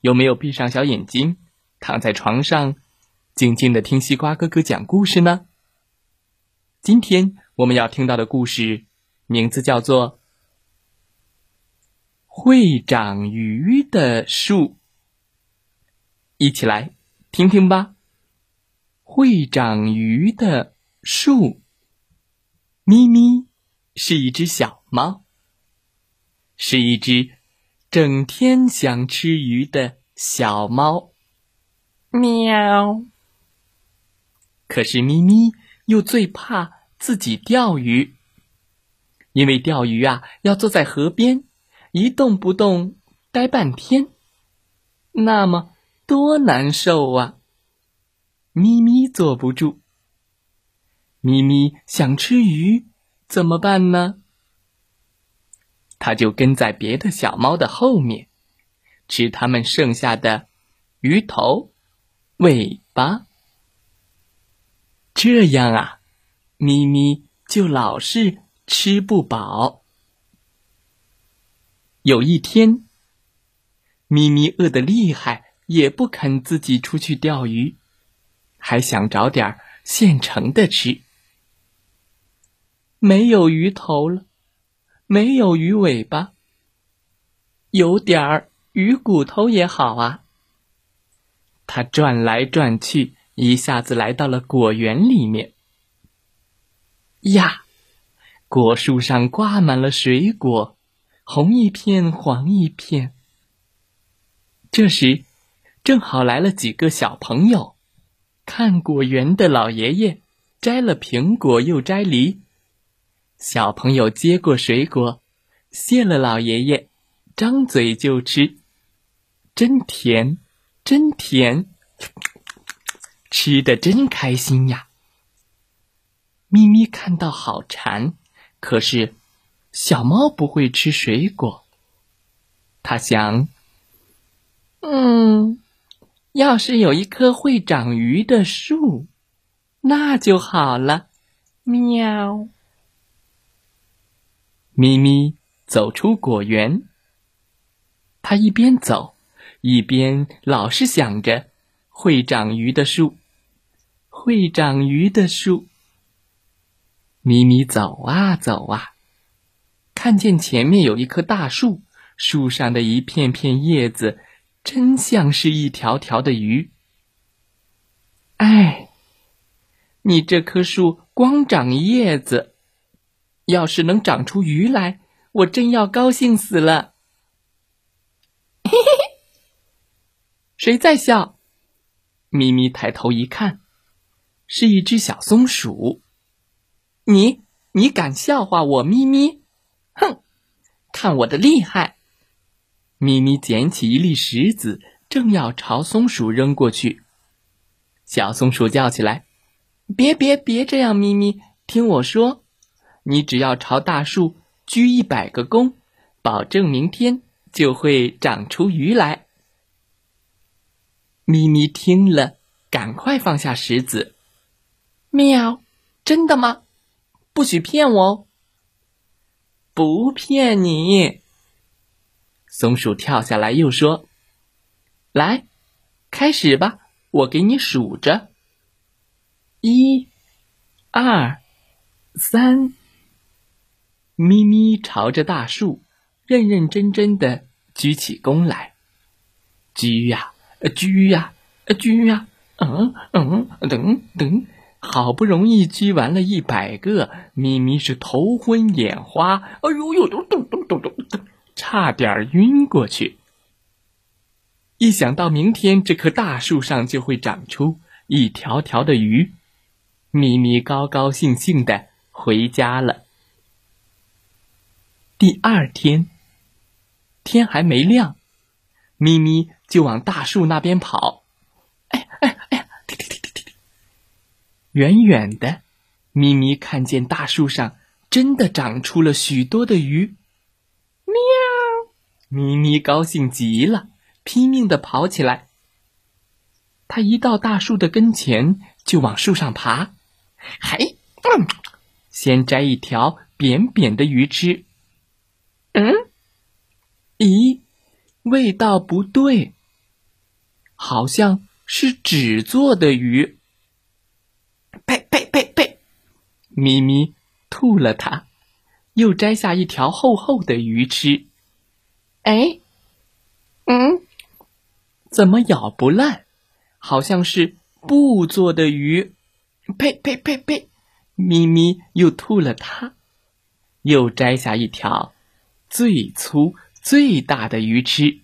有没有闭上小眼睛，躺在床上，静静的听西瓜哥哥讲故事呢？今天我们要听到的故事名字叫做。会长鱼的树，一起来听听吧。会长鱼的树，咪咪是一只小猫，是一只整天想吃鱼的小猫。喵。可是咪咪又最怕自己钓鱼，因为钓鱼啊要坐在河边。一动不动，待半天，那么多难受啊！咪咪坐不住。咪咪想吃鱼，怎么办呢？它就跟在别的小猫的后面，吃它们剩下的鱼头、尾巴。这样啊，咪咪就老是吃不饱。有一天，咪咪饿得厉害，也不肯自己出去钓鱼，还想找点现成的吃。没有鱼头了，没有鱼尾巴，有点儿鱼骨头也好啊。他转来转去，一下子来到了果园里面。呀，果树上挂满了水果。红一片，黄一片。这时，正好来了几个小朋友，看果园的老爷爷摘了苹果，又摘梨。小朋友接过水果，谢了老爷爷，张嘴就吃，真甜，真甜，吃的真开心呀。咪咪看到好馋，可是。小猫不会吃水果，它想：“嗯，要是有一棵会长鱼的树，那就好了。”喵。咪咪走出果园，它一边走，一边老是想着会长鱼的树，会长鱼的树。咪咪走啊走啊。看见前面有一棵大树，树上的一片片叶子，真像是一条条的鱼。哎，你这棵树光长叶子，要是能长出鱼来，我真要高兴死了。嘿嘿嘿，谁在笑？咪咪抬头一看，是一只小松鼠。你，你敢笑话我咪咪？哼，看我的厉害！咪咪捡起一粒石子，正要朝松鼠扔过去。小松鼠叫起来：“别别别这样！咪咪，听我说，你只要朝大树鞠一百个躬，保证明天就会长出鱼来。”咪咪听了，赶快放下石子。喵，真的吗？不许骗我哦！不骗你，松鼠跳下来又说：“来，开始吧，我给你数着。一、二、三。”咪咪朝着大树，认认真真的鞠起躬来，鞠呀，鞠呀，鞠呀，嗯嗯，等等。好不容易鞠完了一百个，咪咪是头昏眼花，哎呦呦，咚咚咚咚咚，差点晕过去。一想到明天这棵大树上就会长出一条条的鱼，咪咪高高兴兴的回家了。第二天，天还没亮，咪咪就往大树那边跑。哎哎哎呀！停停停停停！远远的，咪咪看见大树上真的长出了许多的鱼。喵！咪咪高兴极了，拼命的跑起来。它一到大树的跟前，就往树上爬。嘿，嗯，先摘一条扁扁的鱼吃。嗯？咦？味道不对，好像是纸做的鱼。呸呸呸呸！咪咪吐了它，又摘下一条厚厚的鱼吃。哎，嗯，怎么咬不烂？好像是布做的鱼。呸呸呸呸！咪咪又吐了它，又摘下一条最粗。最大的鱼吃，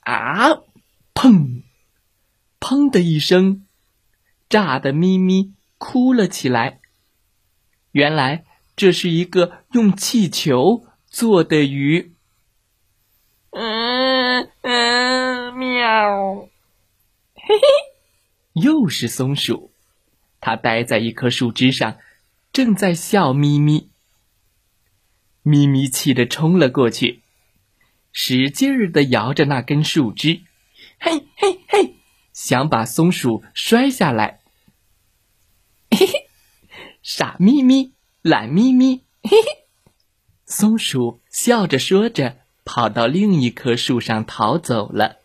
啊！砰！砰的一声，炸的咪咪哭了起来。原来这是一个用气球做的鱼。嗯嗯，喵！嘿嘿，又是松鼠，它待在一棵树枝上，正在笑眯眯。咪咪气得冲了过去。使劲儿的摇着那根树枝，嘿嘿嘿，想把松鼠摔下来。嘿嘿，傻咪咪，懒咪咪，嘿嘿。松鼠笑着说着，跑到另一棵树上逃走了。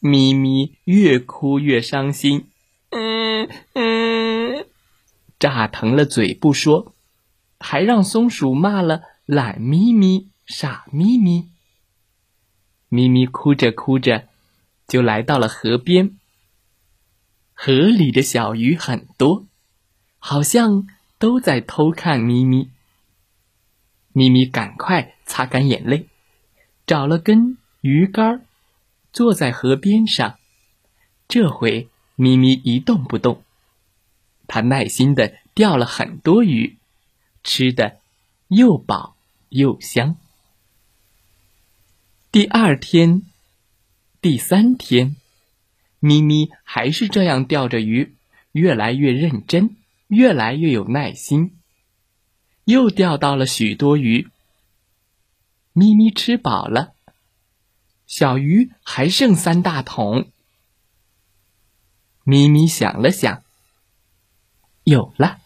咪咪越哭越伤心，嗯嗯，炸疼了嘴不说，还让松鼠骂了懒咪咪。傻咪咪，咪咪哭着哭着，就来到了河边。河里的小鱼很多，好像都在偷看咪咪。咪咪赶快擦干眼泪，找了根鱼竿，坐在河边上。这回咪咪一动不动，它耐心的钓了很多鱼，吃的又饱又香。第二天，第三天，咪咪还是这样钓着鱼，越来越认真，越来越有耐心。又钓到了许多鱼。咪咪吃饱了，小鱼还剩三大桶。咪咪想了想，有了，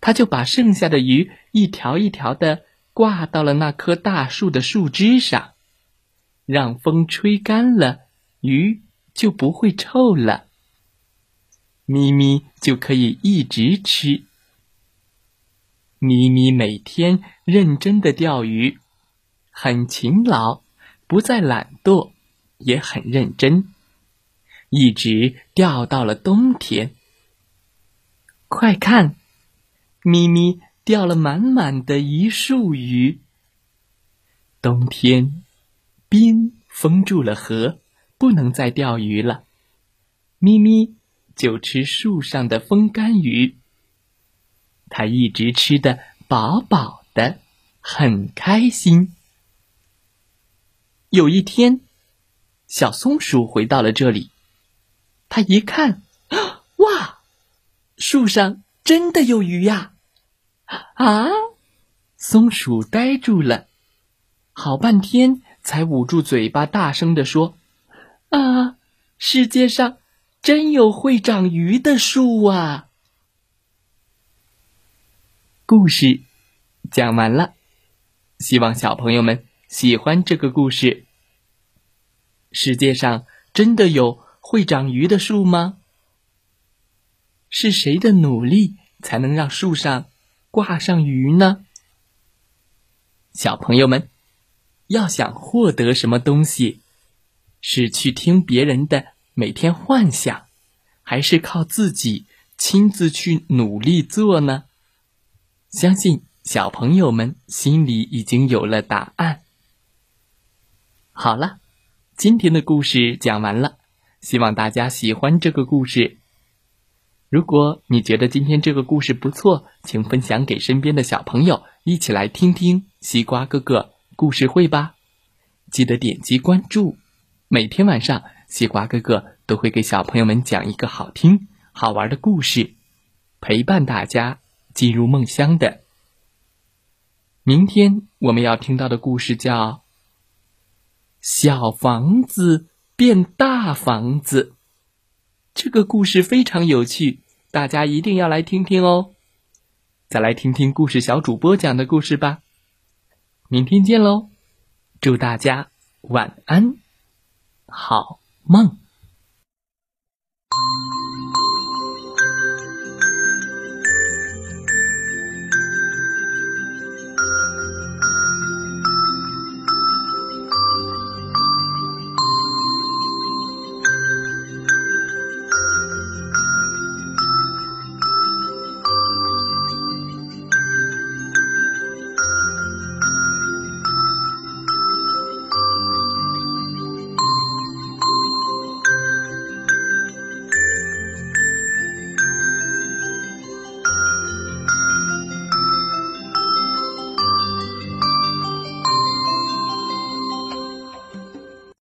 他就把剩下的鱼一条一条的挂到了那棵大树的树枝上。让风吹干了，鱼就不会臭了。咪咪就可以一直吃。咪咪每天认真的钓鱼，很勤劳，不再懒惰，也很认真，一直钓到了冬天。快看，咪咪钓了满满的一束鱼。冬天。冰封住了河，不能再钓鱼了。咪咪就吃树上的风干鱼，它一直吃的饱饱的，很开心。有一天，小松鼠回到了这里，它一看，哇，树上真的有鱼呀！啊，松鼠呆住了，好半天。才捂住嘴巴，大声地说：“啊，世界上真有会长鱼的树啊！”故事讲完了，希望小朋友们喜欢这个故事。世界上真的有会长鱼的树吗？是谁的努力才能让树上挂上鱼呢？小朋友们。要想获得什么东西，是去听别人的每天幻想，还是靠自己亲自去努力做呢？相信小朋友们心里已经有了答案。好了，今天的故事讲完了，希望大家喜欢这个故事。如果你觉得今天这个故事不错，请分享给身边的小朋友，一起来听听西瓜哥哥。故事会吧，记得点击关注。每天晚上，西瓜哥哥都会给小朋友们讲一个好听、好玩的故事，陪伴大家进入梦乡的。明天我们要听到的故事叫《小房子变大房子》。这个故事非常有趣，大家一定要来听听哦。再来听听故事小主播讲的故事吧。明天见喽！祝大家晚安，好梦。